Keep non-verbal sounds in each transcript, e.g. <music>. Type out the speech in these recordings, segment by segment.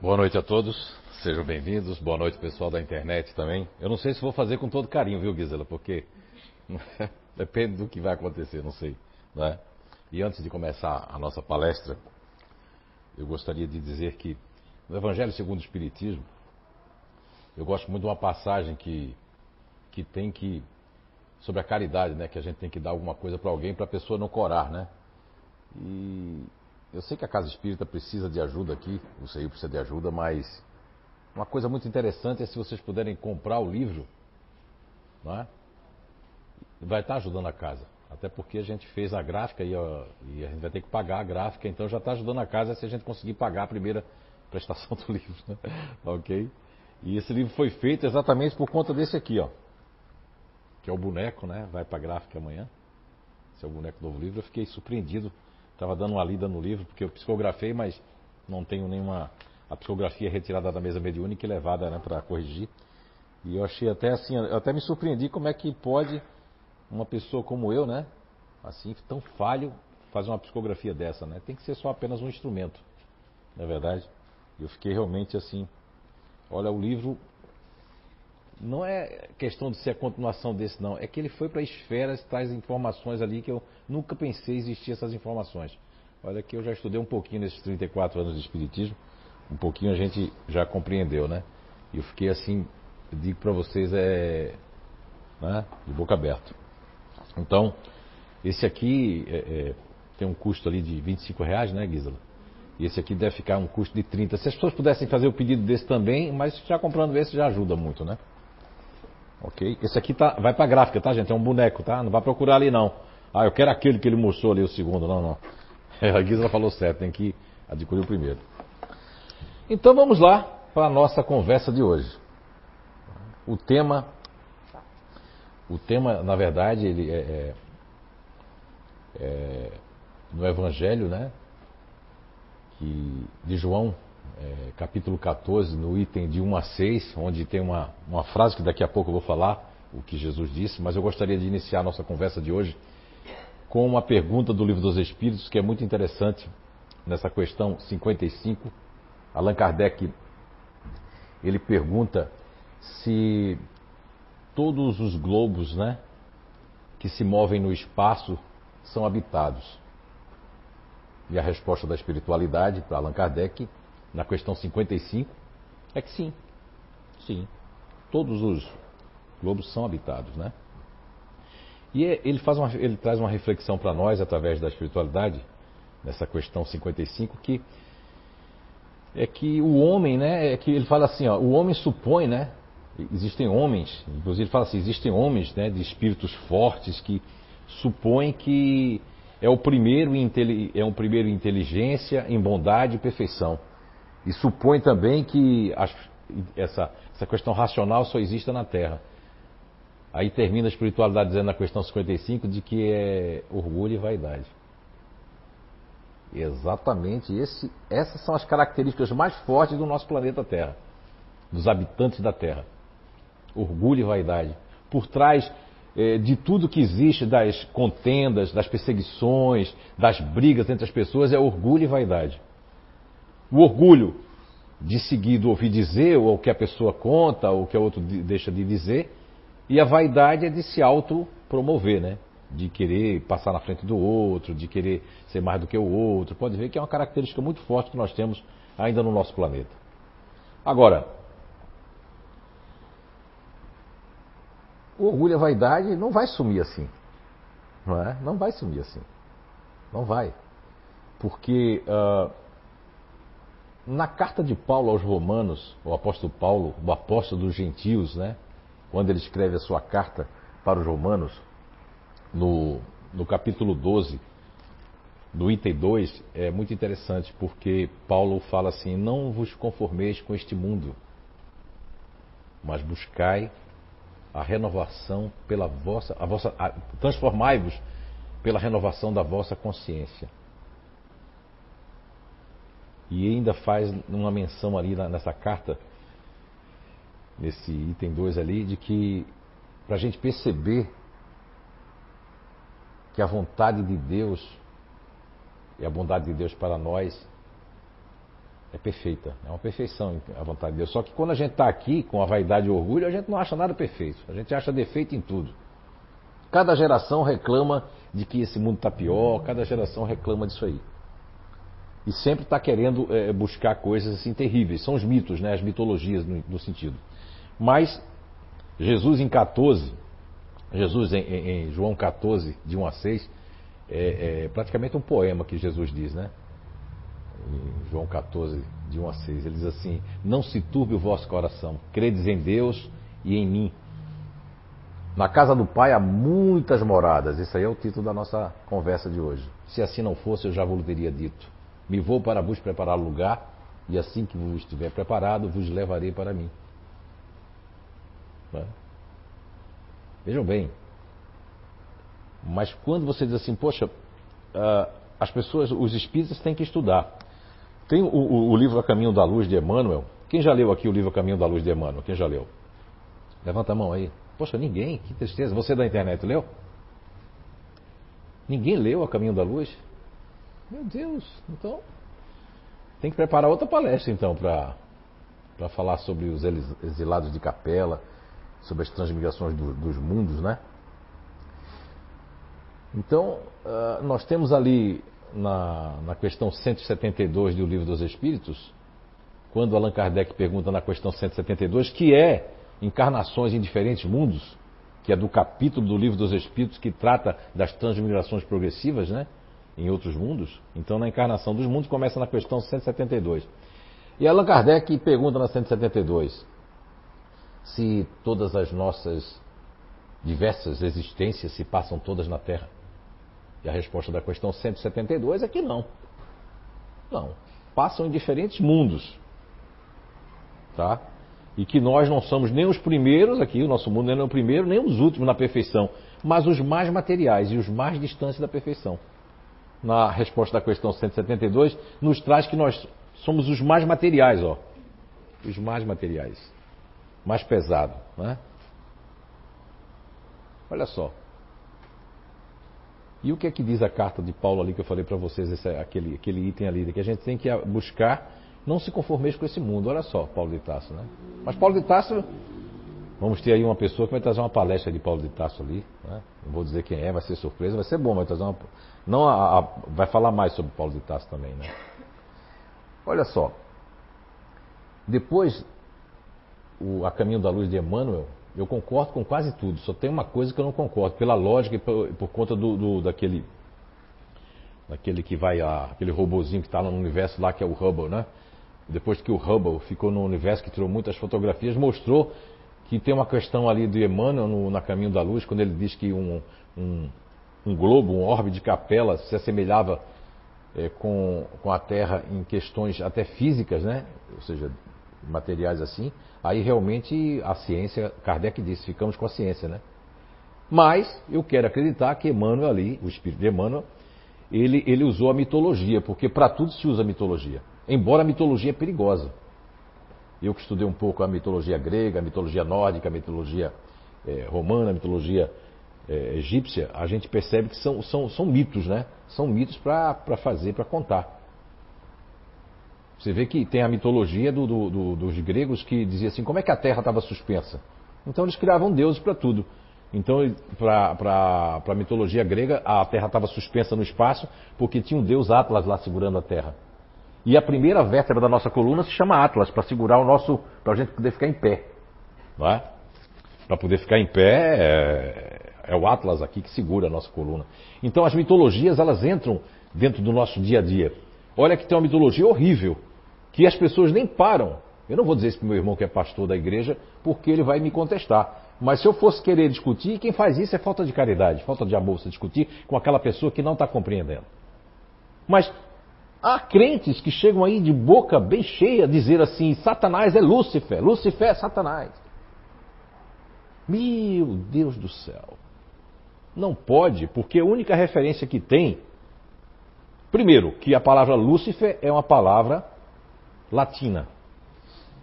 Boa noite a todos, sejam bem-vindos. Boa noite, pessoal da internet também. Eu não sei se vou fazer com todo carinho, viu, Gisela? Porque <laughs> depende do que vai acontecer, não sei. Não é? E antes de começar a nossa palestra, eu gostaria de dizer que no Evangelho segundo o Espiritismo, eu gosto muito de uma passagem que, que tem que. sobre a caridade, né? Que a gente tem que dar alguma coisa para alguém para a pessoa não corar, né? E eu sei que a Casa Espírita precisa de ajuda aqui, o CEI precisa de ajuda, mas uma coisa muito interessante é se vocês puderem comprar o livro, não é? Vai estar ajudando a casa. Até porque a gente fez a gráfica e, ó, e a gente vai ter que pagar a gráfica, então já está ajudando a casa se a gente conseguir pagar a primeira <laughs> prestação do livro, né? <laughs> ok? E esse livro foi feito exatamente por conta desse aqui, ó. Que é o boneco, né? Vai para a gráfica amanhã. Esse é o boneco do novo livro. Eu fiquei surpreendido Estava dando uma lida no livro, porque eu psicografei, mas não tenho nenhuma. A psicografia é retirada da mesa mediúnica e levada né, para corrigir. E eu achei até assim, eu até me surpreendi como é que pode uma pessoa como eu, né? Assim, tão falho, fazer uma psicografia dessa, né? Tem que ser só apenas um instrumento, não é verdade? Eu fiquei realmente assim. Olha, o livro não é questão de ser a continuação desse, não. É que ele foi para esferas, traz informações ali que eu nunca pensei existir essas informações. Olha que eu já estudei um pouquinho nesses 34 anos de Espiritismo, um pouquinho a gente já compreendeu, né? E eu fiquei assim, digo para vocês, é. Né? de boca aberta. Então, esse aqui é, é, tem um custo ali de 25 reais, né, Gisela? E esse aqui deve ficar um custo de 30. Se as pessoas pudessem fazer o pedido desse também, mas já comprando esse já ajuda muito, né? Ok? Esse aqui tá, vai para gráfica, tá, gente? É um boneco, tá? Não vai procurar ali, não. Ah, eu quero aquele que ele mostrou ali, o segundo. Não, não. <laughs> A Gisela falou certo, tem que adquirir o primeiro. Então vamos lá para a nossa conversa de hoje. O tema, o tema, na verdade, ele é, é, é no Evangelho, né? Que, de João, é, capítulo 14, no item de 1 a 6, onde tem uma, uma frase que daqui a pouco eu vou falar, o que Jesus disse, mas eu gostaria de iniciar a nossa conversa de hoje com uma pergunta do Livro dos Espíritos, que é muito interessante nessa questão 55. Allan Kardec ele pergunta se todos os globos, né, que se movem no espaço são habitados. E a resposta da espiritualidade para Allan Kardec na questão 55, é que sim. Sim. Todos os globos são habitados, né? E é, ele, faz uma, ele traz uma reflexão para nós através da espiritualidade, nessa questão 55, que é que o homem, né, é que ele fala assim, ó, o homem supõe, né, existem homens, inclusive ele fala assim, existem homens, né, de espíritos fortes que supõem que é o primeiro é um primeiro em inteligência, em bondade e perfeição. E supõe também que as, essa, essa questão racional só exista na Terra. Aí termina a espiritualidade dizendo na questão 55 de que é orgulho e vaidade. Exatamente, esse, essas são as características mais fortes do nosso planeta Terra, dos habitantes da Terra. Orgulho e vaidade. Por trás eh, de tudo que existe, das contendas, das perseguições, das brigas entre as pessoas, é orgulho e vaidade. O orgulho de seguir do ouvir dizer, ou o que a pessoa conta, ou o que a outro deixa de dizer, e a vaidade é de se autopromover, né? De querer passar na frente do outro, de querer ser mais do que o outro. Pode ver que é uma característica muito forte que nós temos ainda no nosso planeta. Agora, o orgulho e a vaidade não vai sumir assim. Não é? Não vai sumir assim. Não vai. Porque uh, na carta de Paulo aos Romanos, o apóstolo Paulo, o apóstolo dos gentios, né? Quando ele escreve a sua carta para os Romanos, no, no capítulo 12, no item 2, é muito interessante, porque Paulo fala assim: Não vos conformeis com este mundo, mas buscai a renovação pela vossa. A vossa transformai-vos pela renovação da vossa consciência. E ainda faz uma menção ali nessa carta, nesse item 2 ali, de que para a gente perceber que a vontade de Deus e a bondade de Deus para nós É perfeita, é uma perfeição a vontade de Deus. Só que quando a gente está aqui com a vaidade e orgulho, a gente não acha nada perfeito. A gente acha defeito em tudo. Cada geração reclama de que esse mundo está pior, cada geração reclama disso aí. E sempre está querendo é, buscar coisas assim terríveis. São os mitos, né? as mitologias no, no sentido. Mas Jesus em 14, Jesus em, em, em, João 14, de 1 a 6, é, é praticamente um poema que Jesus diz, né? Em João 14, de 1 a 6, ele diz assim: Não se turbe o vosso coração, credes em Deus e em mim. Na casa do Pai há muitas moradas. Esse aí é o título da nossa conversa de hoje. Se assim não fosse, eu já vos teria dito. Me vou para vos preparar lugar, e assim que vos estiver preparado, vos levarei para mim. Né? Vejam bem. Mas quando você diz assim, poxa, uh, as pessoas, os espíritas têm que estudar. Tem o, o, o, livro A Caminho da Luz de Emmanuel. Quem já leu aqui o livro A Caminho da Luz de Emmanuel? Quem já leu? Levanta a mão aí. Poxa, ninguém, que tristeza. Você da internet leu? Ninguém leu A Caminho da Luz? Meu Deus, então tem que preparar outra palestra então para falar sobre os exilados de capela, sobre as transmigrações do, dos mundos, né? Então, uh, nós temos ali na, na questão 172 do Livro dos Espíritos, quando Allan Kardec pergunta na questão 172, que é encarnações em diferentes mundos, que é do capítulo do Livro dos Espíritos que trata das transmigrações progressivas, né? Em outros mundos. Então, na encarnação dos mundos, começa na questão 172. E Allan Kardec pergunta na 172 se todas as nossas diversas existências se passam todas na Terra. E a resposta da questão 172 é que não. Não. Passam em diferentes mundos. Tá? E que nós não somos nem os primeiros aqui, o nosso mundo não é o primeiro, nem os últimos na perfeição, mas os mais materiais e os mais distantes da perfeição. Na resposta da questão 172, nos traz que nós somos os mais materiais, ó. Os mais materiais. Mais pesado, né? Olha só. E o que é que diz a carta de Paulo ali que eu falei para vocês, esse, aquele, aquele item ali, que a gente tem que buscar não se conformeis com esse mundo. Olha só, Paulo de Tasso, né? Mas Paulo de Tasso, vamos ter aí uma pessoa que vai trazer uma palestra de Paulo de Tasso ali, né? Não vou dizer quem é, vai ser surpresa, vai ser bom, vai trazer uma, não a, a, vai falar mais sobre Paulo de Tasso também, né? Olha só, depois o A Caminho da Luz de Emmanuel, eu concordo com quase tudo, só tem uma coisa que eu não concordo, pela lógica e por, por conta do, do, daquele daquele que vai, a, aquele robozinho que está no universo lá, que é o Hubble, né? Depois que o Hubble ficou no universo, que tirou muitas fotografias, mostrou que tem uma questão ali do Emmanuel no, na Caminho da Luz, quando ele diz que um, um, um globo, um orbe de capela, se assemelhava é, com, com a Terra em questões até físicas, né? Ou seja, materiais assim, aí realmente a ciência, Kardec disse, ficamos com a ciência, né? Mas eu quero acreditar que Emmanuel ali, o espírito de Emmanuel, ele, ele usou a mitologia, porque para tudo se usa mitologia. Embora a mitologia é perigosa. Eu que estudei um pouco a mitologia grega, a mitologia nórdica, a mitologia é, romana, a mitologia é, egípcia, a gente percebe que são, são, são mitos, né? São mitos para fazer, para contar. Você vê que tem a mitologia do, do, do, dos gregos que dizia assim: como é que a Terra estava suspensa? Então eles criavam deuses para tudo. Então, para a mitologia grega, a Terra estava suspensa no espaço porque tinha um deus Atlas lá segurando a Terra. E a primeira vértebra da nossa coluna se chama Atlas, para segurar o nosso. para a gente poder ficar em pé. É? Para poder ficar em pé, é, é o Atlas aqui que segura a nossa coluna. Então, as mitologias, elas entram dentro do nosso dia a dia. Olha que tem uma mitologia horrível que as pessoas nem param. Eu não vou dizer isso para meu irmão que é pastor da igreja, porque ele vai me contestar. Mas se eu fosse querer discutir, quem faz isso é falta de caridade, falta de amor, você discutir com aquela pessoa que não está compreendendo. Mas há crentes que chegam aí de boca bem cheia dizer assim: Satanás é Lúcifer, Lúcifer é Satanás. Meu Deus do céu. Não pode, porque a única referência que tem. Primeiro, que a palavra Lúcifer é uma palavra latina,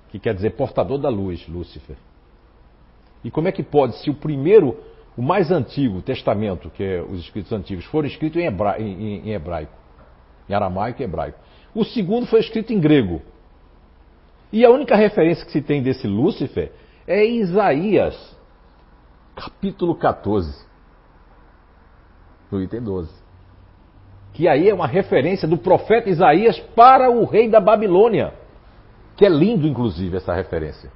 que quer dizer portador da luz, Lúcifer. E como é que pode, se o primeiro, o mais antigo testamento, que é os escritos antigos, foram escritos em, hebra, em, em hebraico, em aramaico e hebraico. O segundo foi escrito em grego. E a única referência que se tem desse Lúcifer é Isaías, capítulo 14, no item 12. Que aí é uma referência do profeta Isaías para o rei da Babilônia. Que é lindo, inclusive, essa referência.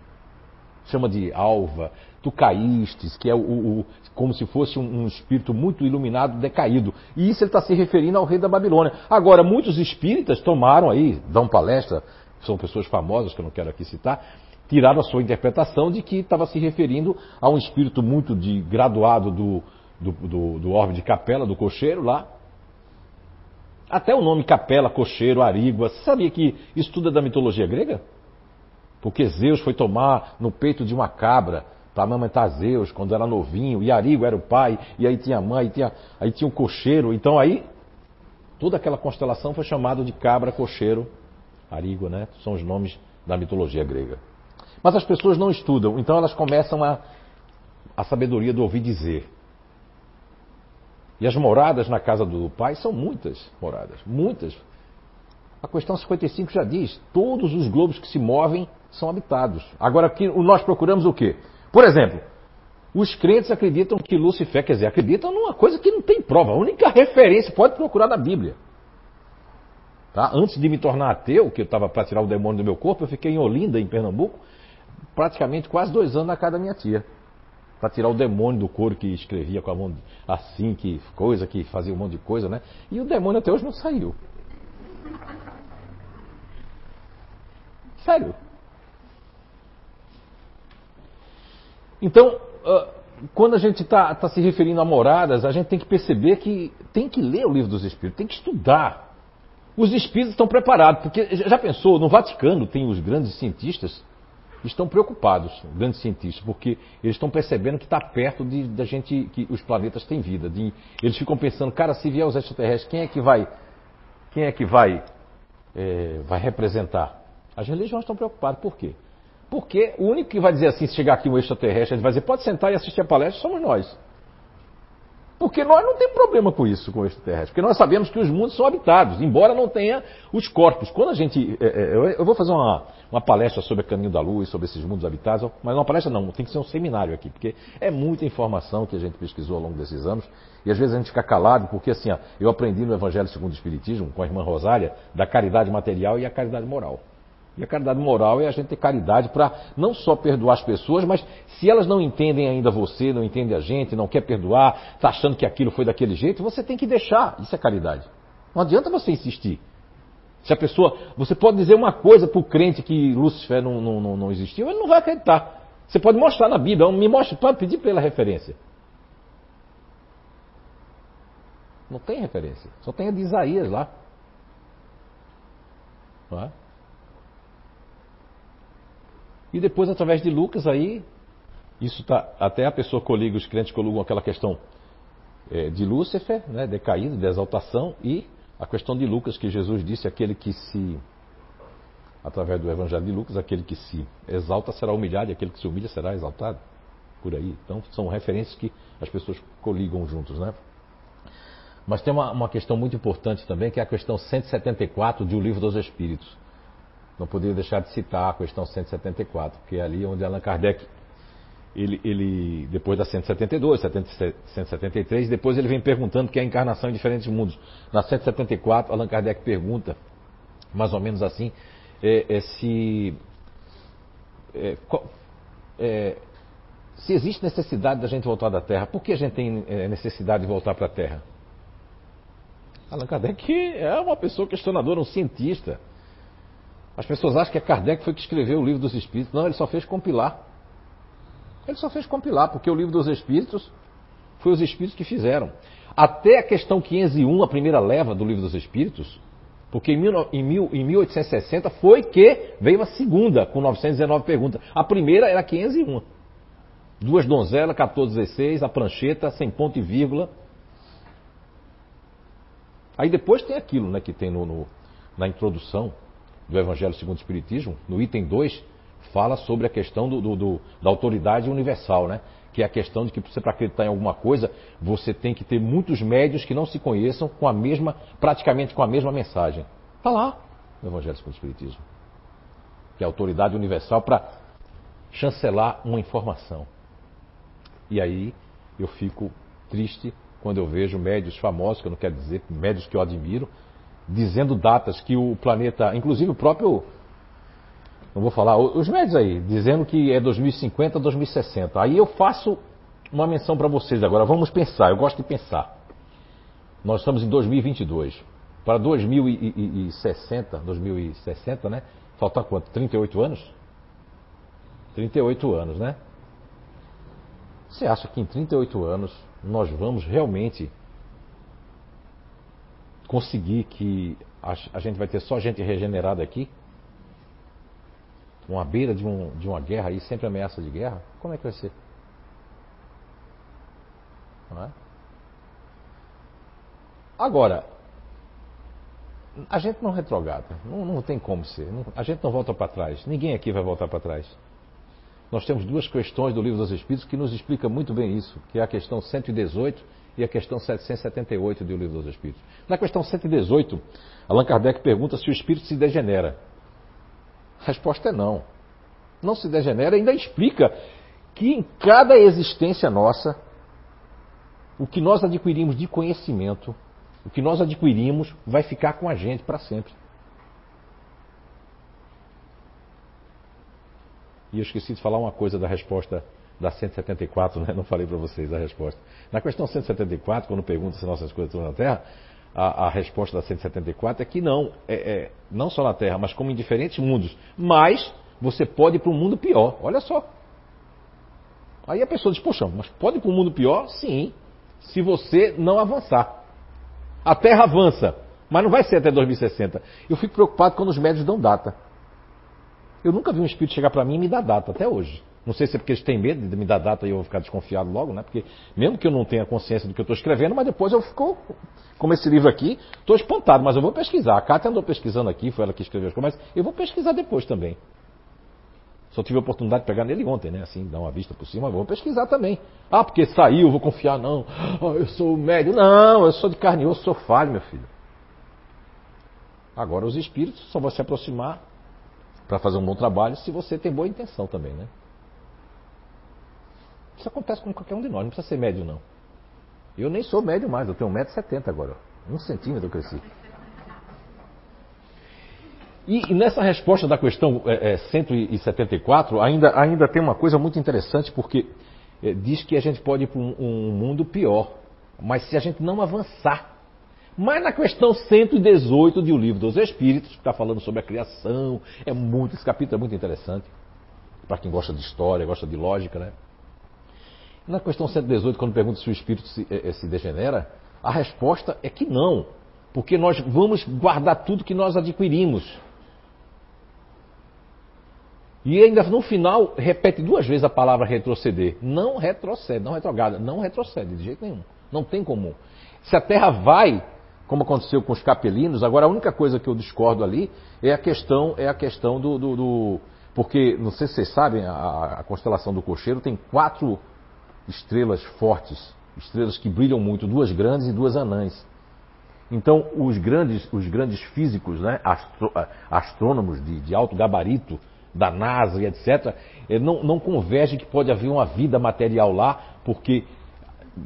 Chama de alva, tu caístes, que é o, o como se fosse um, um, espírito muito iluminado, decaído. E isso ele está se referindo ao rei da Babilônia. Agora, muitos espíritas tomaram aí, dão palestra, são pessoas famosas que eu não quero aqui citar, tiraram a sua interpretação de que estava se referindo a um espírito muito de graduado do, do, do, do orbe de capela, do cocheiro lá. Até o nome capela, cocheiro, arígua, você sabia que isso tudo é da mitologia grega? Porque Zeus foi tomar no peito de uma cabra para amamentar Zeus quando era novinho, e Arigo era o pai, e aí tinha a mãe, tinha, aí tinha o cocheiro. Então aí, toda aquela constelação foi chamada de cabra, cocheiro, Arigo, né? São os nomes da mitologia grega. Mas as pessoas não estudam, então elas começam a, a sabedoria do ouvir dizer. E as moradas na casa do pai são muitas moradas, muitas. A questão 55 já diz: todos os globos que se movem são habitados. Agora, nós procuramos o quê? Por exemplo, os crentes acreditam que Lucifer, quer dizer, acreditam numa coisa que não tem prova. A única referência pode procurar na Bíblia. Tá? Antes de me tornar ateu, que eu estava para tirar o demônio do meu corpo, eu fiquei em Olinda, em Pernambuco, praticamente quase dois anos na casa da minha tia. Para tirar o demônio do couro que escrevia com a mão assim, que coisa, que fazia um monte de coisa, né? E o demônio até hoje não saiu. Sério. Então, uh, quando a gente está tá se referindo a moradas, a gente tem que perceber que tem que ler o livro dos Espíritos, tem que estudar. Os Espíritos estão preparados, porque já pensou, no Vaticano tem os grandes cientistas, estão preocupados, grandes cientistas, porque eles estão percebendo que está perto de, da gente, que os planetas têm vida. De, eles ficam pensando, cara, se vier os extraterrestres, quem é que vai, quem é que vai, é, vai representar? As religiões estão preocupadas, por quê? Porque o único que vai dizer assim, se chegar aqui um extraterrestre, ele vai dizer, pode sentar e assistir a palestra, somos nós. Porque nós não temos problema com isso, com o extraterrestre. Porque nós sabemos que os mundos são habitados, embora não tenha os corpos. Quando a gente. É, é, eu vou fazer uma, uma palestra sobre o caminho da luz, sobre esses mundos habitados, mas uma palestra não, tem que ser um seminário aqui, porque é muita informação que a gente pesquisou ao longo desses anos. E às vezes a gente fica calado, porque assim, ó, eu aprendi no Evangelho segundo o Espiritismo, com a irmã Rosália, da caridade material e a caridade moral. E a caridade moral é a gente ter caridade para não só perdoar as pessoas, mas se elas não entendem ainda você, não entendem a gente, não quer perdoar, está achando que aquilo foi daquele jeito, você tem que deixar. Isso é caridade. Não adianta você insistir. Se a pessoa. Você pode dizer uma coisa para o crente que Lúcifer não, não, não, não existiu, ele não vai acreditar. Você pode mostrar na Bíblia, me mostre, pode pedir pela referência. Não tem referência. Só tem a de Isaías lá. Não é? E depois, através de Lucas, aí, isso tá, até a pessoa coliga, os crentes colugam aquela questão é, de Lúcifer, né, decaído, de exaltação, e a questão de Lucas, que Jesus disse, aquele que se, através do Evangelho de Lucas, aquele que se exalta será humilhado, e aquele que se humilha será exaltado. Por aí. Então, são referências que as pessoas coligam juntos, né? Mas tem uma, uma questão muito importante também, que é a questão 174 de O Livro dos Espíritos não poderia deixar de citar a questão 174, que é ali onde Allan Kardec, ele, ele depois da 172, 173, depois ele vem perguntando que é a encarnação em diferentes mundos. Na 174, Allan Kardec pergunta, mais ou menos assim, é, é se, é, é, se existe necessidade da gente voltar da Terra. Por que a gente tem é, necessidade de voltar para a Terra? Allan Kardec é uma pessoa questionadora, um cientista. As pessoas acham que é Kardec foi que escreveu o livro dos Espíritos. Não, ele só fez compilar. Ele só fez compilar, porque o livro dos Espíritos foi os Espíritos que fizeram. Até a questão 501, a primeira leva do livro dos Espíritos, porque em, mil, em, mil, em 1860 foi que veio a segunda, com 919 perguntas. A primeira era 501. Duas donzelas, 1416, a prancheta, sem ponto e vírgula. Aí depois tem aquilo né, que tem no, no na introdução, do Evangelho segundo o Espiritismo, no item 2, fala sobre a questão do, do, do, da autoridade universal, né? Que é a questão de que você para acreditar em alguma coisa, você tem que ter muitos médios que não se conheçam com a mesma, praticamente com a mesma mensagem. Está lá no Evangelho segundo o Espiritismo. que é a autoridade universal, para chancelar uma informação. E aí eu fico triste quando eu vejo médios famosos, que eu não quero dizer, médios que eu admiro, dizendo datas que o planeta, inclusive o próprio, não vou falar, os médios aí, dizendo que é 2050, 2060. Aí eu faço uma menção para vocês agora, vamos pensar, eu gosto de pensar. Nós estamos em 2022. Para 2060, 2060, né? Falta quanto? 38 anos? 38 anos, né? Você acha que em 38 anos nós vamos realmente conseguir que a, a gente vai ter só gente regenerada aqui? Uma beira de, um, de uma guerra aí, sempre ameaça de guerra? Como é que vai ser? Não é? Agora, a gente não retrograda, não, não tem como ser, não, a gente não volta para trás, ninguém aqui vai voltar para trás. Nós temos duas questões do Livro dos Espíritos que nos explica muito bem isso, que é a questão 118 e a questão 778 do Livro dos Espíritos. Na questão 118, Allan Kardec pergunta se o espírito se degenera. A resposta é não. Não se degenera, ainda explica que em cada existência nossa, o que nós adquirimos de conhecimento, o que nós adquirimos, vai ficar com a gente para sempre. E eu esqueci de falar uma coisa da resposta da 174, né? não falei para vocês a resposta. Na questão 174, quando pergunta se nossas coisas estão na Terra, a, a, resposta da 174 é que não, é, é, não só na Terra, mas como em diferentes mundos. Mas você pode ir para um mundo pior, olha só. Aí a pessoa diz, poxa, mas pode ir para um mundo pior? Sim, se você não avançar. A Terra avança, mas não vai ser até 2060. Eu fico preocupado quando os médios dão data. Eu nunca vi um espírito chegar para mim e me dar data, até hoje. Não sei se é porque eles têm medo de me dar data e eu vou ficar desconfiado logo, né? Porque mesmo que eu não tenha consciência do que eu estou escrevendo, mas depois eu fico, como esse livro aqui, estou espantado, mas eu vou pesquisar. A Kátia andou pesquisando aqui, foi ela que escreveu as coisas, mas eu vou pesquisar depois também. Só tive a oportunidade de pegar nele ontem, né? Assim, dar uma vista por cima, vou pesquisar também. Ah, porque saiu, vou confiar, não. Oh, eu sou médio. Não, eu sou de carne e osso, sou falho, meu filho. Agora, os espíritos só vão se aproximar para fazer um bom trabalho se você tem boa intenção também, né? Isso acontece com qualquer um de nós, não precisa ser médio, não. Eu nem sou médio mais, eu tenho 1,70m agora. Um centímetro eu cresci. E, e nessa resposta da questão é, é, 174, ainda, ainda tem uma coisa muito interessante, porque é, diz que a gente pode ir para um, um mundo pior, mas se a gente não avançar mas na questão 118 de O Livro dos Espíritos, que está falando sobre a criação, é muito, esse capítulo é muito interessante. Para quem gosta de história, gosta de lógica, né? Na questão 118, quando pergunta se o espírito se, é, se degenera, a resposta é que não. Porque nós vamos guardar tudo que nós adquirimos. E ainda no final repete duas vezes a palavra retroceder. Não retrocede, não retrograda, não retrocede de jeito nenhum. Não tem como. Se a Terra vai, como aconteceu com os capelinos. Agora a única coisa que eu discordo ali é a questão é a questão do, do, do porque não sei se vocês sabem a, a, constelação do cocheiro tem quatro estrelas fortes, estrelas que brilham muito, duas grandes e duas anãs. Então os grandes os grandes físicos, né, astro, astrônomos de, de alto gabarito da NASA e etc, eh, não, não convergem que pode haver uma vida material lá, porque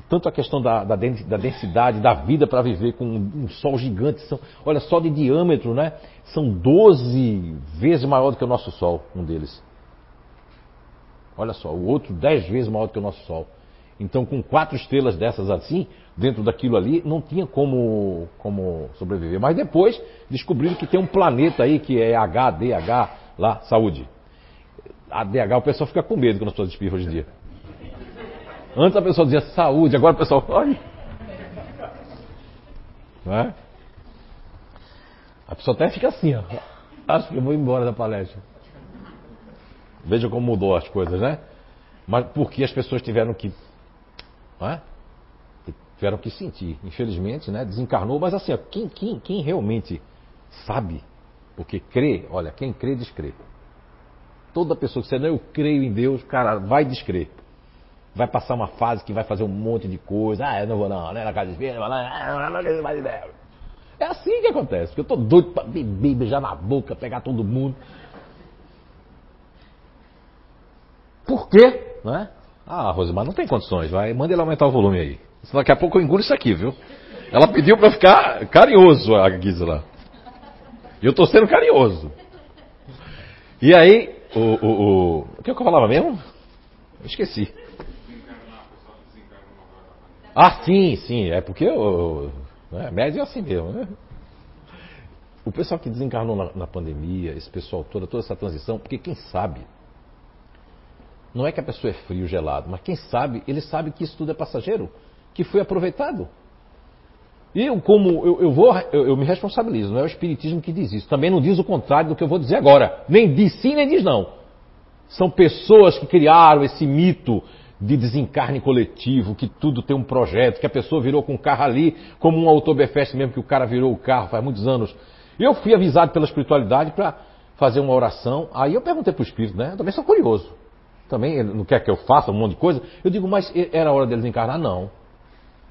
tanto a questão da, da, densidade, da vida para viver com um, sol gigante, são, olha só de diâmetro, né? São 12 vezes maior do que o nosso Sol, um deles. Olha só, o outro 10 vezes maior do que o nosso Sol. Então, com quatro estrelas dessas assim, dentro daquilo ali, não tinha como, como sobreviver. Mas depois descobriram que tem um planeta aí que é HDH, lá, saúde. ADH, o pessoal fica com medo quando as pessoas espirram hoje em dia. Antes a pessoa dizia saúde, agora o pessoal, <laughs> olha. Não é? A pessoa até fica assim, ó. Acho que eu vou embora da palestra. Veja como mudou as coisas, né? Mas porque as pessoas tiveram que. É? Tiveram que sentir. Infelizmente, né? Desencarnou, mas assim, ó, quem, quem, quem realmente sabe, porque crê, olha, quem crê, descrê. Toda pessoa que disser, não, eu creio em Deus, cara, vai descrer vai passar uma fase que vai fazer um monte de coisa. Ah, eu não vou não, né? Na casa de espírito, não, não, não, mais ideia. É assim que acontece, porque eu tô doido para beber, beijar na boca, pegar todo mundo. Por quê? Não é? Ah, Rosemar, não tem condições, vai, manda ele aumentar o volume aí. Daqui a pouco eu engulo isso aqui, viu? Ela pediu para ficar carinhoso, a Gisela. E eu estou sendo carinhoso. E aí, o, o, o, o que eu falava mesmo? Eu esqueci. Ah, sim, sim. É porque o né, médio é assim mesmo, né? O pessoal que desencarnou na, na, pandemia, esse pessoal todo, toda essa transição, porque quem sabe, não é que a pessoa é frio, gelado, mas quem sabe, ele sabe que isso tudo é passageiro, que foi aproveitado. E eu, como eu, eu vou, eu, eu, me responsabilizo, não é o Espiritismo que diz isso. Também não diz o contrário do que eu vou dizer agora. Nem diz sim, nem diz não. São pessoas que criaram esse mito de desencarne coletivo, que tudo tem um projeto, que a pessoa virou com o carro ali, como um Oktoberfest mesmo, que o cara virou o carro faz muitos anos. Eu fui avisado pela espiritualidade para fazer uma oração. Aí eu perguntei para o Espírito, né? Eu também sou curioso. Também não quer que eu faça um monte de coisa. Eu digo, mas era hora dele desencarnar? Não.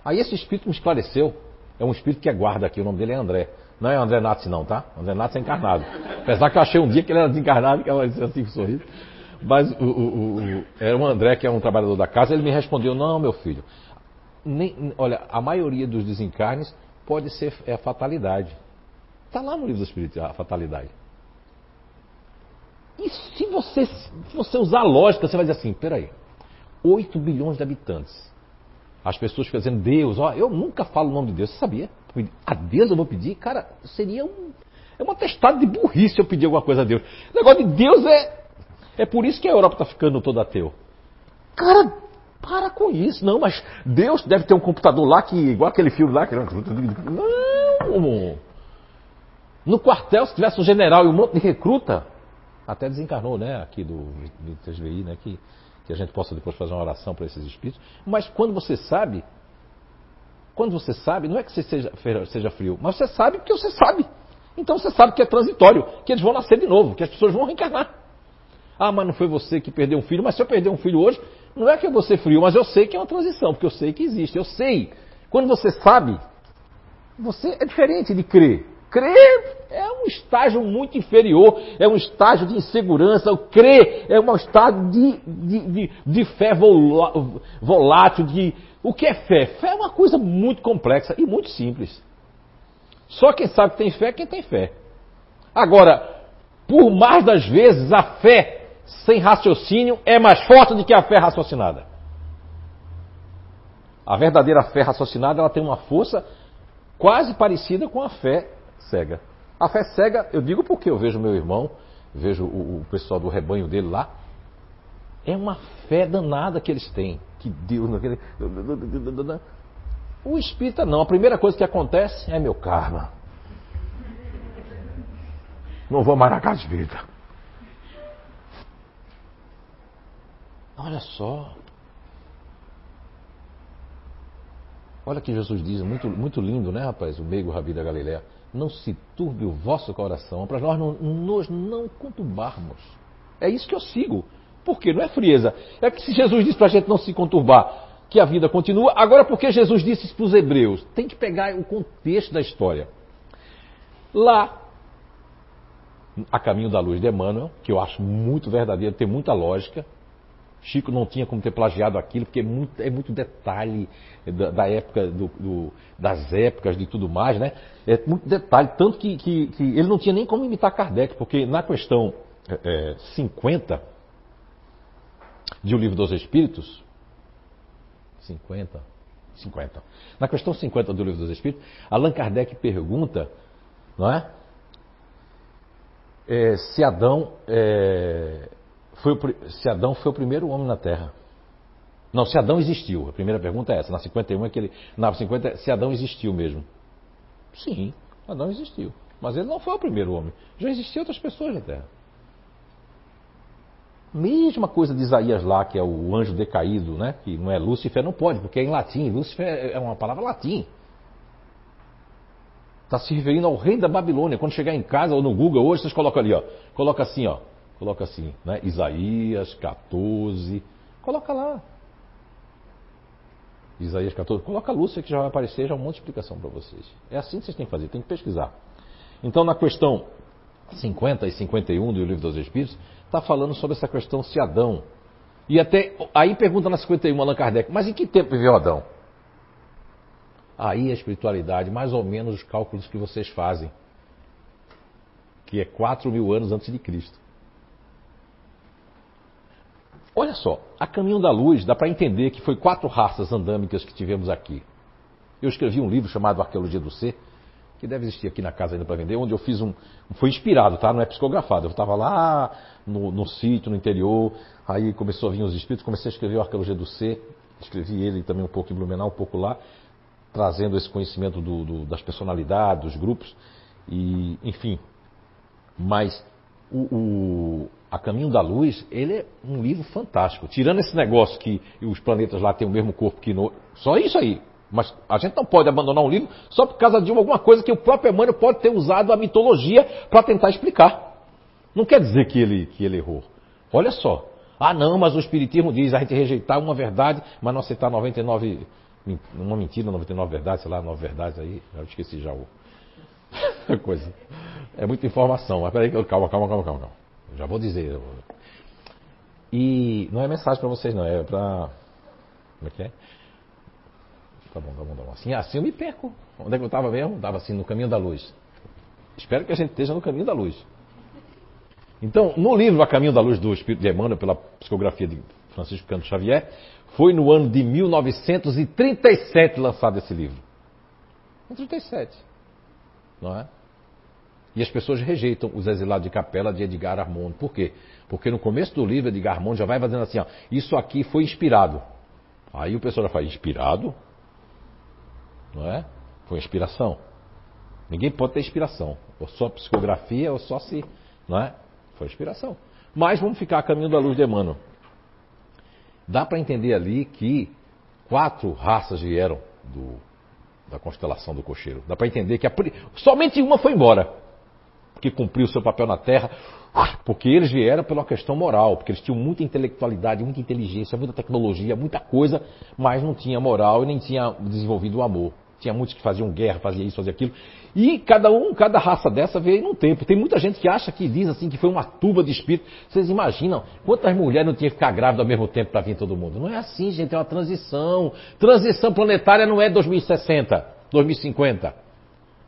Aí esse Espírito me esclareceu é um espírito que aguarda aqui, o nome dele é André. Não é André Nath não, tá? André Nath é encarnado. Apesar que eu achei um dia que ele era desencarnado, que ela disse assim com sorriso. Mas o, o, o, era um André, que é um trabalhador da casa, ele me respondeu, não, meu filho. Nem, olha, a maioria dos desencarnes pode ser é a fatalidade. Está lá no livro do Espírito, a fatalidade. E se você, se você usar lógica, você vai dizer assim, peraí, 8 bilhões de habitantes. As pessoas ficam dizendo, Deus, ó, eu nunca falo o nome de Deus. Você sabia? A Deus eu vou pedir? Cara, seria um. É um atestado de burrice eu pedir alguma coisa a Deus. O negócio de Deus é. É por isso que a Europa está ficando todo ateu. Cara, para com isso. Não, mas Deus deve ter um computador lá que, igual aquele filme lá. Que... <laughs> Não! No quartel, se tivesse um general e um monte de recruta, até desencarnou, né? Aqui do, do né? Que que a gente possa depois fazer uma oração para esses espíritos. Mas quando você sabe, quando você sabe, não é que você seja, seja frio, mas você sabe porque você sabe. Então você sabe que é transitório, que eles vão nascer de novo, que as pessoas vão reencarnar. Ah, mas não foi você que perdeu um filho, mas se eu perder um filho hoje, não é que eu vou ser frio, mas eu sei que é uma transição, porque eu sei que existe, eu sei. Quando você sabe, você é diferente de crer. Crer é um estágio muito inferior, é um estágio de insegurança. O crer é um estado de, de, de, de fé volátil. De... O que é fé? Fé é uma coisa muito complexa e muito simples. Só quem sabe que tem fé é quem tem fé. Agora, por mais das vezes, a fé sem raciocínio é mais forte do que a fé raciocinada. A verdadeira fé raciocinada ela tem uma força quase parecida com a fé cega. A fé cega, eu digo porque eu vejo meu irmão, vejo o, o pessoal do rebanho dele lá, é uma fé danada que eles têm. Que Deus. O espírita não. A primeira coisa que acontece é meu karma. Não vou mais na casa. Olha só. Olha que Jesus diz, muito, muito lindo, né, rapaz? O meigo Rabi da Galileia não se turbe o vosso coração, para nós não, nos não conturbarmos. É isso que eu sigo. Por quê? Não é frieza. É que se Jesus disse para a gente não se conturbar, que a vida continua, agora por que Jesus disse isso para os hebreus? Tem que pegar o contexto da história. Lá, a caminho da luz de Emmanuel, que eu acho muito verdadeiro, tem muita lógica, Chico não tinha como ter plagiado aquilo, porque é muito, é muito detalhe da, da época, do, do, das épocas, de tudo mais, né? É muito detalhe, tanto que, que, que, ele não tinha nem como imitar Kardec, porque na questão é, 50 de O Livro dos Espíritos, 50, 50. Na questão 50 do Livro dos Espíritos, Allan Kardec pergunta, não é? é se Adão é, o, se Adão foi o primeiro homem na Terra. Não, se Adão existiu. A primeira pergunta é essa. Na 51 é que ele. Na 50 é se Adão existiu mesmo. Sim, Adão existiu. Mas ele não foi o primeiro homem. Já existiam outras pessoas na Terra. Mesma coisa de Isaías lá, que é o anjo decaído, né? Que não é Lúcifer, não pode, porque é em latim. Lúcifer é uma palavra latim. Está se referindo ao rei da Babilônia. Quando chegar em casa ou no Google hoje, vocês colocam ali, ó. Coloca assim, ó. Coloca assim, né? Isaías 14. Coloca lá. Isaías 14. Coloca a Lúcia que já vai aparecer, já um monte de explicação para vocês. É assim que vocês têm que fazer, tem que pesquisar. Então, na questão 50 e 51 do Livro dos Espíritos, está falando sobre essa questão se Adão E até. Aí pergunta na 51 Allan Kardec, mas em que tempo viveu Adão? Aí a espiritualidade, mais ou menos os cálculos que vocês fazem, que é 4 mil anos antes de Cristo. Olha só, a caminho da luz dá para entender que foi quatro raças andâmicas que tivemos aqui. Eu escrevi um livro chamado Arqueologia do Ser, que deve existir aqui na casa ainda para vender, onde eu fiz um. Foi inspirado, tá? Não é psicografado. Eu estava lá no, no sítio, no interior, aí começou a vir os espíritos, comecei a escrever o Arqueologia do Ser, escrevi ele também um pouco em Blumenau, um pouco lá, trazendo esse conhecimento do, do, das personalidades, dos grupos, e enfim. Mas o, o, A Caminho da Luz, ele é um livro fantástico. Tirando esse negócio que os planetas lá têm o mesmo corpo que no. Só isso aí. Mas a gente não pode abandonar um livro só por causa de alguma coisa que o próprio Emmanuel pode ter usado a mitologia para tentar explicar. Não quer dizer que ele, que ele errou. Olha só. Ah, não, mas o Espiritismo diz a gente rejeitar uma verdade, mas não aceitar 99 uma mentira, 99 verdades, sei lá, 9 verdades aí, já esqueci já o. <laughs> coisa. É muita informação, mas peraí, calma, calma, calma, calma, calma. Já vou dizer. E não é mensagem para vocês, não, é para. Como é que é? Tá bom, tá bom, tá bom. Assim, assim eu me perco. Onde é que eu estava mesmo? Estava assim, no caminho da luz. Espero que a gente esteja no caminho da luz. Então, no livro A Caminho da Luz do Espírito de Emmanuel, pela psicografia de Francisco Canto Xavier, foi no ano de 1937 lançado esse livro. 37. Não é? E as pessoas rejeitam os exilados de capela de Edgar Armond. Por quê? Porque no começo do livro, Edgar Armond já vai fazendo assim: ó, isso aqui foi inspirado. Aí o pessoal já fala: inspirado? Não é? Foi inspiração. Ninguém pode ter inspiração. Ou só psicografia, ou só se. Não é? Foi inspiração. Mas vamos ficar a caminho da luz de Emmanuel. Dá para entender ali que quatro raças vieram do, da constelação do cocheiro. Dá para entender que a, somente uma foi embora, que cumpriu seu papel na Terra, porque eles vieram pela questão moral, porque eles tinham muita intelectualidade, muita inteligência, muita tecnologia, muita coisa, mas não tinha moral e nem tinha desenvolvido o amor. Tinha muitos que faziam guerra, faziam isso, faziam aquilo. E cada um, cada raça dessa veio num tempo. Tem muita gente que acha que diz assim que foi uma tuba de espírito. Vocês imaginam quantas mulheres não tinham que ficar grávidas ao mesmo tempo para vir todo mundo? Não é assim, gente, é uma transição. Transição planetária não é 2060, 2050.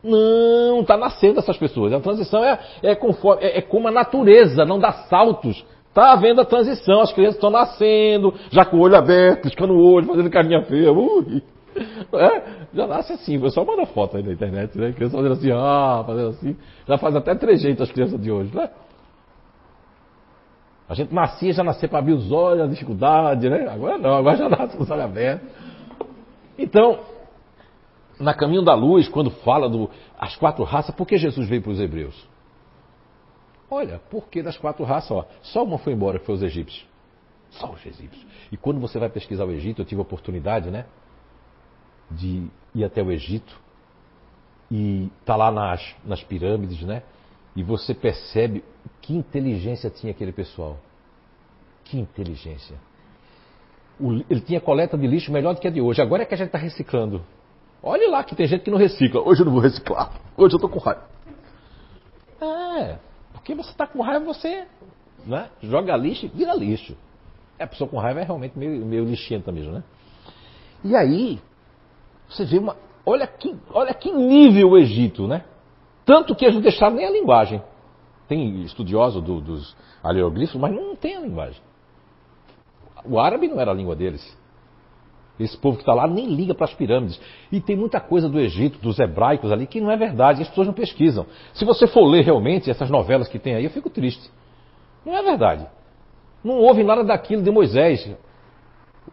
Não, está nascendo essas pessoas. A transição é, é, conforme, é, é como a natureza, não dá saltos. Está havendo a transição, as crianças estão nascendo, já com o olho aberto, piscando o olho, fazendo carinha feia. Ui. É, já nasce assim, o pessoal manda foto aí na internet, né? Criança fazendo assim, ah, fazendo assim. Já faz até trejeito as crianças de hoje, né? A gente nascia, já nascia para abrir os olhos, a dificuldade, né? Agora não, agora já nasce com os olhos abertos. Então, na caminho da luz, quando fala do as quatro raças, por que Jesus veio para os hebreus? Olha, porque das quatro raças, ó, só uma foi embora, que foi os egípcios. Só os egípcios. E quando você vai pesquisar o Egito, eu tive a oportunidade, né? de ir até o Egito e tá lá nas, nas pirâmides, né? E você percebe que inteligência tinha aquele pessoal. Que inteligência. O, ele tinha coleta de lixo melhor do que a de hoje. Agora é que a gente está reciclando. Olha lá que tem gente que não recicla. Hoje eu não vou reciclar. Hoje eu estou com raiva. É, porque você está com raiva, você né, joga lixo e vira lixo. É, a pessoa com raiva é realmente meio, meio lixenta mesmo, né? E aí, você vê uma. Olha que, olha que nível o Egito, né? Tanto que eles não deixaram nem a linguagem. Tem estudiosos do, dos aleoglifos, mas não tem a linguagem. O árabe não era a língua deles. Esse povo que está lá nem liga para as pirâmides. E tem muita coisa do Egito, dos hebraicos ali, que não é verdade. As pessoas não pesquisam. Se você for ler realmente essas novelas que tem aí, eu fico triste. Não é verdade. Não houve nada daquilo de Moisés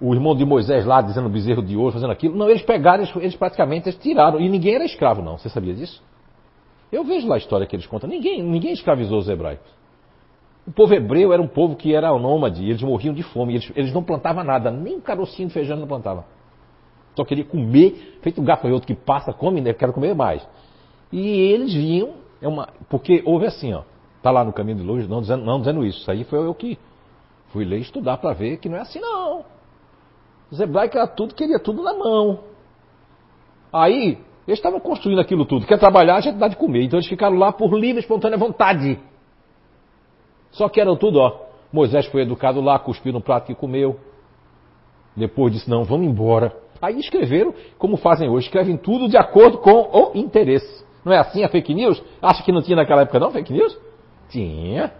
o irmão de Moisés lá dizendo bezerro de ouro, fazendo aquilo. Não, eles pegaram, eles, praticamente eles tiraram. E ninguém era escravo, não. Você sabia disso? Eu vejo lá a história que eles contam. Ninguém, ninguém escravizou os hebraicos. O povo hebreu era um povo que era nômade, eles morriam de fome, eles, eles não plantavam nada, nem um carocinho de feijão não plantavam. Só queria comer, feito um gafanhoto que passa, come, né? quero comer mais. E eles vinham, é uma, porque houve assim, ó, tá lá no caminho de luz, não dizendo, não dizendo isso, isso aí foi eu que fui ler estudar para ver que não é assim não. Os hebraicos era tudo, queria tudo na mão. Aí, eles estavam construindo aquilo tudo. Quer trabalhar, a gente dá de comer. Então eles ficaram lá por livre, espontânea vontade. Só que eram tudo, ó, Moisés foi educado lá, cuspiu no prato que comeu. Depois disse: Não, vamos embora. Aí escreveram como fazem hoje, escrevem tudo de acordo com o interesse. Não é assim a fake news? Acha que não tinha naquela época não fake news? Tinha.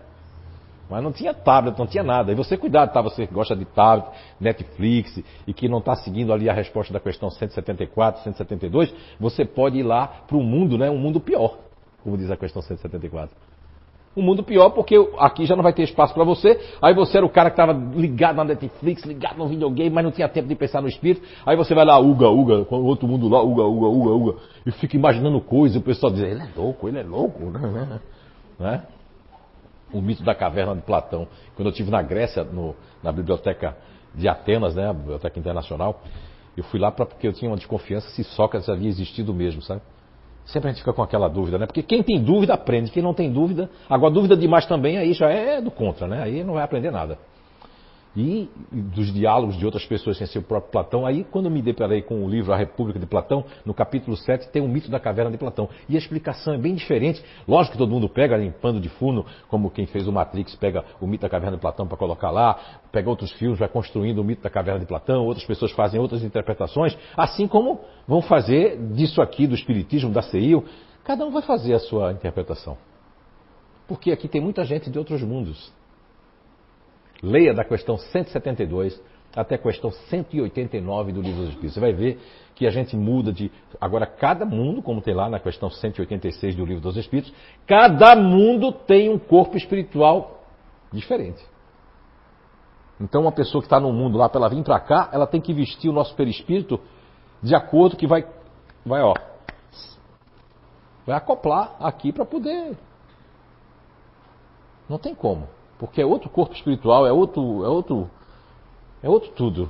Mas não tinha tablet, não tinha nada. E você, cuidado, tá? Você que gosta de tablet, Netflix e que não está seguindo ali a resposta da questão 174, 172, você pode ir lá para um mundo, né? Um mundo pior, como diz a questão 174 um mundo pior, porque aqui já não vai ter espaço para você. Aí você era o cara que estava ligado na Netflix, ligado no videogame, mas não tinha tempo de pensar no espírito. Aí você vai lá, uga, uga, com outro mundo lá, uga, uga, uga, uga, e fica imaginando coisas. O pessoal diz, ele é louco, ele é louco. <laughs> Né? O mito da caverna de Platão. Quando eu estive na Grécia, no, na biblioteca de Atenas, né, a biblioteca internacional, eu fui lá pra, porque eu tinha uma desconfiança se Sócrates havia existido mesmo, sabe? Sempre a gente fica com aquela dúvida, né? Porque quem tem dúvida aprende, quem não tem dúvida. Agora, dúvida demais também, aí já é do contra, né? Aí não vai aprender nada e dos diálogos de outras pessoas sem ser o próprio Platão. Aí, quando me deparei com o livro A República de Platão, no capítulo 7 tem o mito da caverna de Platão. E a explicação é bem diferente. Lógico que todo mundo pega limpando de fundo, como quem fez o Matrix pega o mito da caverna de Platão para colocar lá, pega outros filmes, vai construindo o mito da caverna de Platão, outras pessoas fazem outras interpretações, assim como vão fazer disso aqui, do Espiritismo, da CEIU. Cada um vai fazer a sua interpretação. Porque aqui tem muita gente de outros mundos. Leia da questão 172 até a questão 189 do Livro dos Espíritos. Você vai ver que a gente muda de. Agora, cada mundo, como tem lá na questão 186 do Livro dos Espíritos, cada mundo tem um corpo espiritual diferente. Então, uma pessoa que está no mundo lá, para ela vir para cá, ela tem que vestir o nosso perispírito de acordo que vai, vai, ó, vai acoplar aqui para poder. Não tem como. Porque é outro corpo espiritual, é outro, é outro, é outro tudo.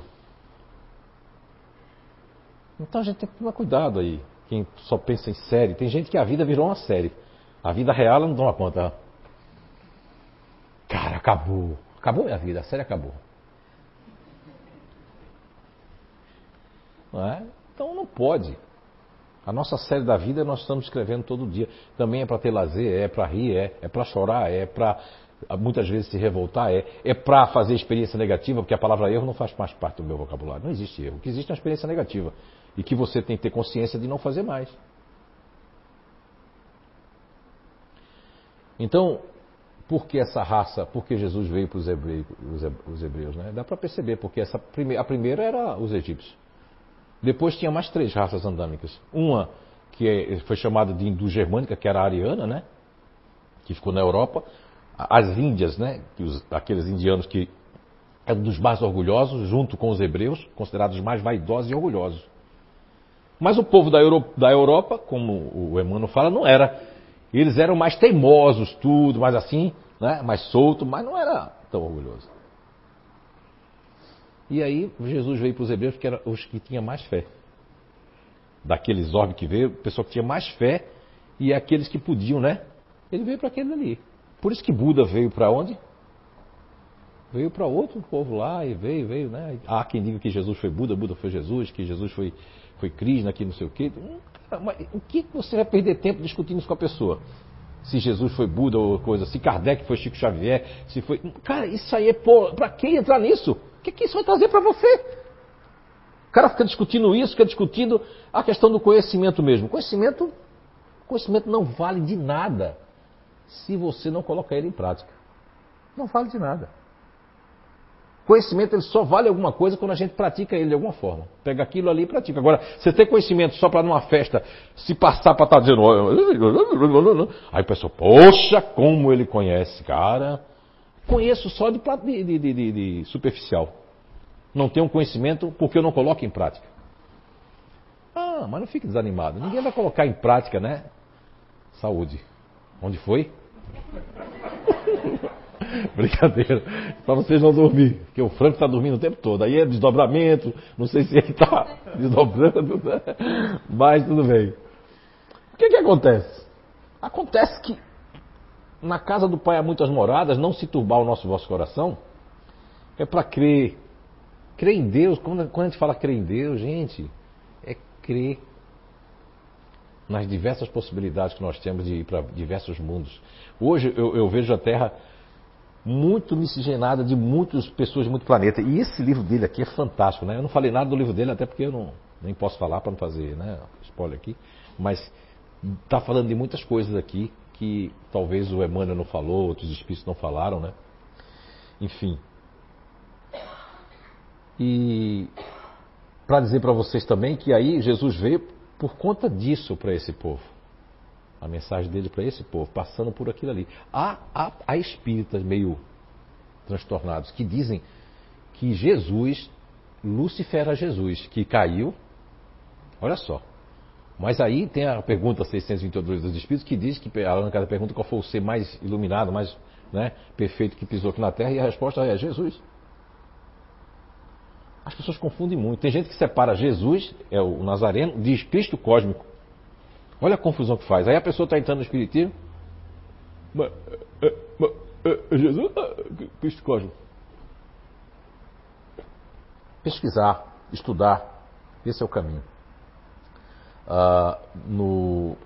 Então a gente tem que tomar cuidado aí. Quem só pensa em série, tem gente que a vida virou uma série. A vida real ela não toma conta. Cara, acabou. Acabou minha vida, a série acabou. Não é? Então não pode. A nossa série da vida nós estamos escrevendo todo dia. Também é para ter lazer, é para rir, é, é para chorar, é para muitas vezes se revoltar é, é para fazer experiência negativa, porque a palavra erro não faz mais parte do meu vocabulário. Não existe erro. O que existe é uma experiência negativa. E que você tem que ter consciência de não fazer mais. Então, por que essa raça? Por que Jesus veio para os hebreus, os hebreus né? Dá para perceber, porque essa prime a primeira era os egípcios. Depois tinha mais três raças andâmicas. Uma que é, foi chamada de hindu-germânica, que era a ariana, né? que ficou na Europa as Índias, né, os, aqueles indianos que eram dos mais orgulhosos, junto com os hebreus, considerados mais vaidosos e orgulhosos. Mas o povo da, Euro, da Europa, como o Emmanuel fala, não era. Eles eram mais teimosos, tudo, mais assim, né, mais solto, mas não era tão orgulhoso. E aí Jesus veio para os hebreus que eram os que tinham mais fé. Daqueles orbe que veio, o pessoal que tinha mais fé e aqueles que podiam, né? Ele veio para aquele ali. Por isso que Buda veio para onde? Veio para outro povo lá e veio, veio, né? Há quem diga que Jesus foi Buda, Buda foi Jesus, que Jesus foi, foi Krishna, que não sei o quê. Hum, mas o que você vai perder tempo discutindo isso com a pessoa? Se Jesus foi Buda ou coisa, se Kardec foi Chico Xavier, se foi. Cara, isso aí é. Para quem entrar nisso? O que, que isso vai trazer para você? O cara fica discutindo isso, fica discutindo a questão do conhecimento mesmo. Conhecimento, conhecimento não vale de nada se você não colocar ele em prática. Não vale de nada. Conhecimento ele só vale alguma coisa quando a gente pratica ele de alguma forma. Pega aquilo ali e pratica. Agora, você ter conhecimento só para numa festa se passar para estar tá dizendo. Aí o pessoal, poxa, como ele conhece, cara. Conheço só de, de, de, de superficial. Não tenho conhecimento porque eu não coloco em prática. Ah, mas não fique desanimado. Ninguém vai colocar em prática, né? Saúde. Onde foi? <laughs> Brincadeira. Para vocês não dormir. Porque o Franco está dormindo o tempo todo. Aí é desdobramento. Não sei se ele está <laughs> desdobrando. Né? Mas tudo bem. O que, que acontece? Acontece que na casa do Pai há muitas moradas. Não se turbar o nosso vosso coração. É para crer. Crer em Deus. Quando, quando a gente fala crer em Deus, gente, é crer nas diversas possibilidades que nós temos de ir para diversos mundos. Hoje eu, eu, vejo a Terra muito miscigenada de muitas pessoas de muito planeta. E esse livro dele aqui é fantástico, né? Eu não falei nada do livro dele, até porque eu não, nem posso falar para não fazer né, spoiler aqui. Mas está falando de muitas coisas aqui que talvez o Emmanuel não falou, outros espíritos não falaram, né? Enfim. E para dizer para vocês também que aí Jesus veio por conta disso para esse povo. A mensagem dele para esse povo, passando por aquilo ali. Há, há, há espíritas meio transtornados que dizem que Jesus, Lúcifer era Jesus, que caiu. Olha só. Mas aí tem a pergunta 622 dos Espíritos que diz que Allan Kardec pergunta qual foi o ser mais iluminado, mais né, perfeito que pisou aqui na Terra e a resposta é Jesus. As pessoas confundem muito. Tem gente que separa Jesus, é o Nazareno, de Cristo cósmico. Olha a confusão que faz. Aí a pessoa está entrando no Espiritismo. Mas, é, mas, é, é Jesus, Cristo cósmico. Pesquisar, estudar, esse é o caminho. Ah, no,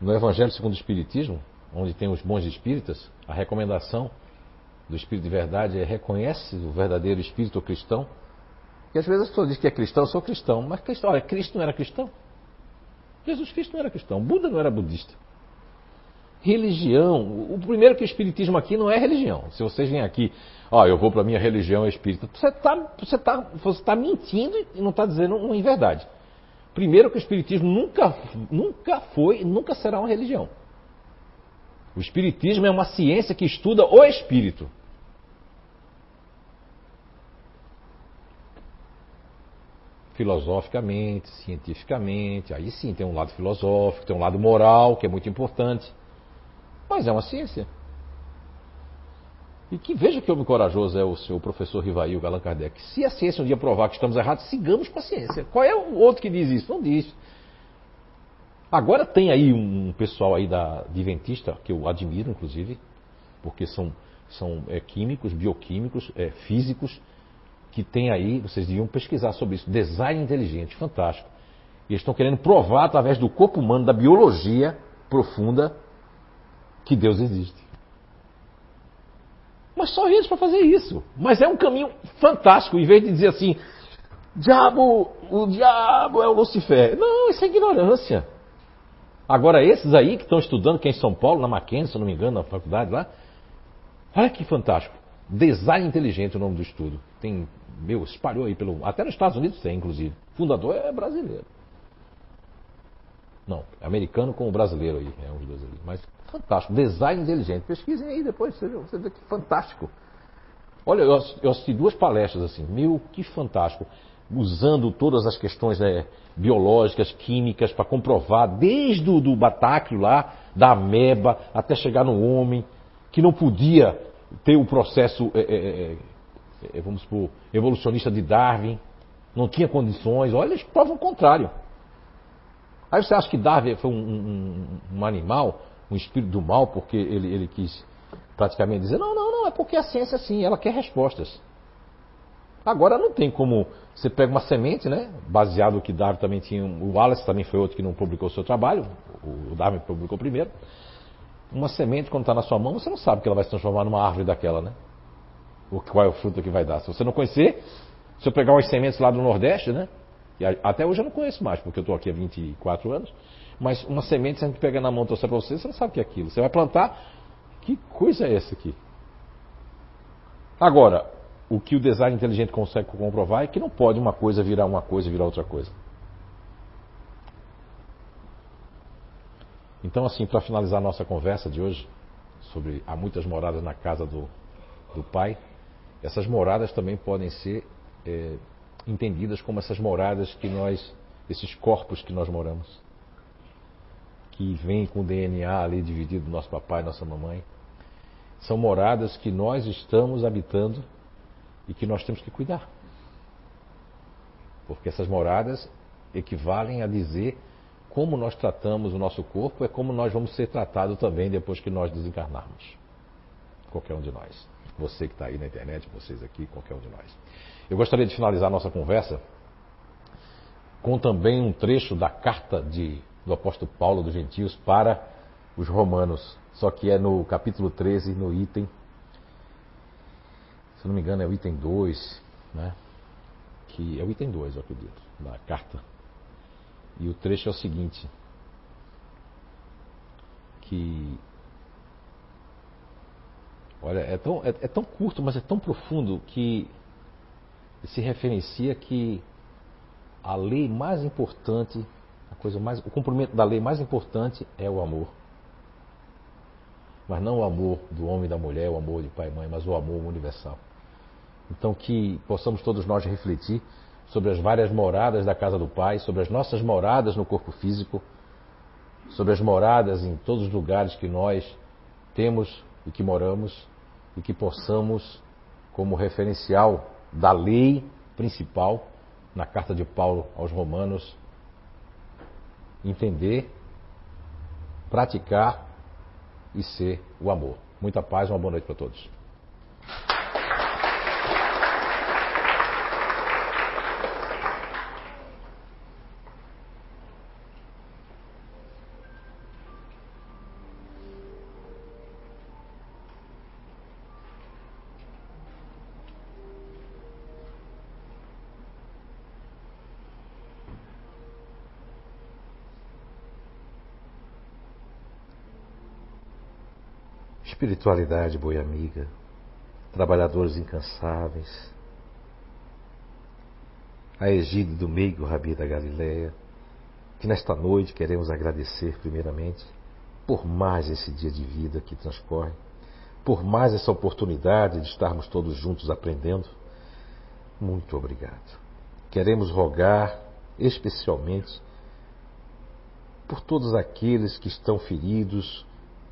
no Evangelho segundo o Espiritismo, onde tem os bons espíritas, a recomendação do Espírito de Verdade é reconhece o verdadeiro Espírito cristão porque às vezes as pessoas dizem que é cristão, eu sou cristão. Mas cristão, olha, Cristo não era cristão. Jesus Cristo não era cristão. Buda não era budista. Religião. O primeiro que o espiritismo aqui não é religião. Se vocês vêm aqui, ó, eu vou para a minha religião é espírita, você está você tá, você tá mentindo e não está dizendo uma verdade. Primeiro que o espiritismo nunca, nunca foi, nunca será uma religião. O espiritismo é uma ciência que estuda o espírito. Filosoficamente, cientificamente. Aí sim tem um lado filosófico, tem um lado moral, que é muito importante. Mas é uma ciência. E que veja que homem corajoso é o seu professor Rivail Allan Kardec. Se a ciência um dia provar que estamos errados, sigamos com a ciência. Qual é o outro que diz isso? Não diz. Agora tem aí um pessoal aí da Adventista, que eu admiro, inclusive, porque são, são é, químicos, bioquímicos, é, físicos, que tem aí, vocês deviam pesquisar sobre isso, design inteligente, fantástico. E eles estão querendo provar através do corpo humano, da biologia profunda, que Deus existe. Mas só eles para fazer isso. Mas é um caminho fantástico, em vez de dizer assim, diabo, o diabo é o Lucifer. Não, isso é ignorância. Agora, esses aí que estão estudando, que é em São Paulo, na Mackenzie, se não me engano, na faculdade lá, olha que fantástico. Design inteligente é o nome do estudo. Tem meu, espalhou aí pelo. Até nos Estados Unidos tem, inclusive. O fundador é brasileiro. Não, americano com o brasileiro aí, é os dois ali. Mas fantástico, design inteligente. Pesquisem aí depois, você vê, que fantástico. Olha, eu, eu assisti duas palestras assim, meu, que fantástico. Usando todas as questões né, biológicas, químicas, para comprovar, desde o do batáquio lá, da ameba, até chegar no homem, que não podia ter o processo é, é, é é, vamos supor, evolucionista de Darwin, não tinha condições. Olha, eles provam o contrário. Aí você acha que Darwin foi um, um, um animal, um espírito do mal, porque ele, ele quis praticamente dizer: não, não, não, é porque a ciência, sim, ela quer respostas. Agora não tem como. Você pega uma semente, né? Baseado no que Darwin também tinha. O Wallace também foi outro que não publicou o seu trabalho. O Darwin publicou primeiro. Uma semente, quando está na sua mão, você não sabe que ela vai se transformar numa árvore daquela, né? Qual é o fruto que vai dar. Se você não conhecer, se eu pegar umas sementes lá do Nordeste, né? E até hoje eu não conheço mais, porque eu estou aqui há 24 anos. Mas uma semente, se a gente pega na mão e trouxer para você, você não sabe o que é aquilo. Você vai plantar, que coisa é essa aqui? Agora, o que o design inteligente consegue comprovar é que não pode uma coisa virar uma coisa e virar outra coisa. Então, assim, para finalizar a nossa conversa de hoje, sobre há muitas moradas na casa do, do Pai, essas moradas também podem ser é, entendidas como essas moradas que nós, esses corpos que nós moramos, que vêm com o DNA ali dividido do nosso papai e nossa mamãe. São moradas que nós estamos habitando e que nós temos que cuidar. Porque essas moradas equivalem a dizer como nós tratamos o nosso corpo, é como nós vamos ser tratados também depois que nós desencarnarmos. Qualquer um de nós você que está aí na internet, vocês aqui, qualquer um de nós. Eu gostaria de finalizar nossa conversa com também um trecho da carta de, do apóstolo Paulo dos Gentios para os romanos, só que é no capítulo 13, no item se não me engano é o item 2, né? Que é o item 2, eu acredito, da carta. E o trecho é o seguinte: que olha, é tão, é, é tão curto, mas é tão profundo que se referencia que a lei mais importante, a coisa mais, o cumprimento da lei mais importante é o amor. Mas não o amor do homem e da mulher, o amor de pai e mãe, mas o amor universal. Então que possamos todos nós refletir sobre as várias moradas da casa do Pai, sobre as nossas moradas no corpo físico, sobre as moradas em todos os lugares que nós temos e que moramos, e que possamos, como referencial da lei principal, na carta de Paulo aos Romanos, entender, praticar e ser o amor. Muita paz, uma boa noite para todos. Espiritualidade, boi amiga, trabalhadores incansáveis, a egíde do meigo Rabi da Galileia, que nesta noite queremos agradecer primeiramente por mais esse dia de vida que transcorre, por mais essa oportunidade de estarmos todos juntos aprendendo. Muito obrigado. Queremos rogar especialmente por todos aqueles que estão feridos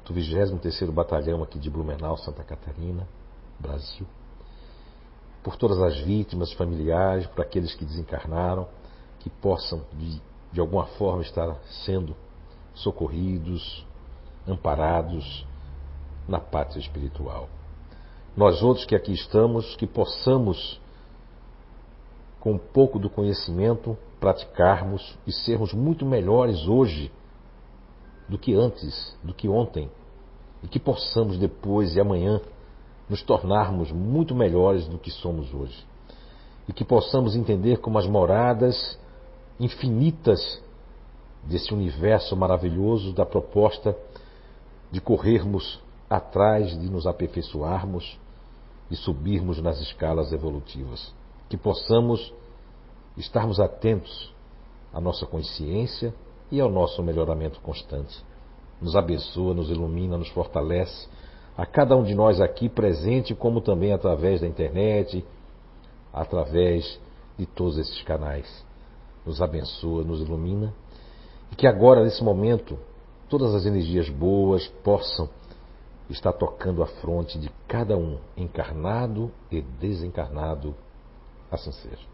do 23º Batalhão aqui de Blumenau, Santa Catarina, Brasil. Por todas as vítimas familiares, por aqueles que desencarnaram, que possam de, de alguma forma estar sendo socorridos, amparados na pátria espiritual. Nós outros que aqui estamos, que possamos, com um pouco do conhecimento, praticarmos e sermos muito melhores hoje do que antes, do que ontem, e que possamos depois e amanhã nos tornarmos muito melhores do que somos hoje. E que possamos entender como as moradas infinitas desse universo maravilhoso da proposta de corrermos atrás de nos aperfeiçoarmos e subirmos nas escalas evolutivas. Que possamos estarmos atentos à nossa consciência e ao nosso melhoramento constante. Nos abençoa, nos ilumina, nos fortalece, a cada um de nós aqui presente, como também através da internet, através de todos esses canais. Nos abençoa, nos ilumina e que agora, nesse momento, todas as energias boas possam estar tocando a fronte de cada um, encarnado e desencarnado. Assim seja.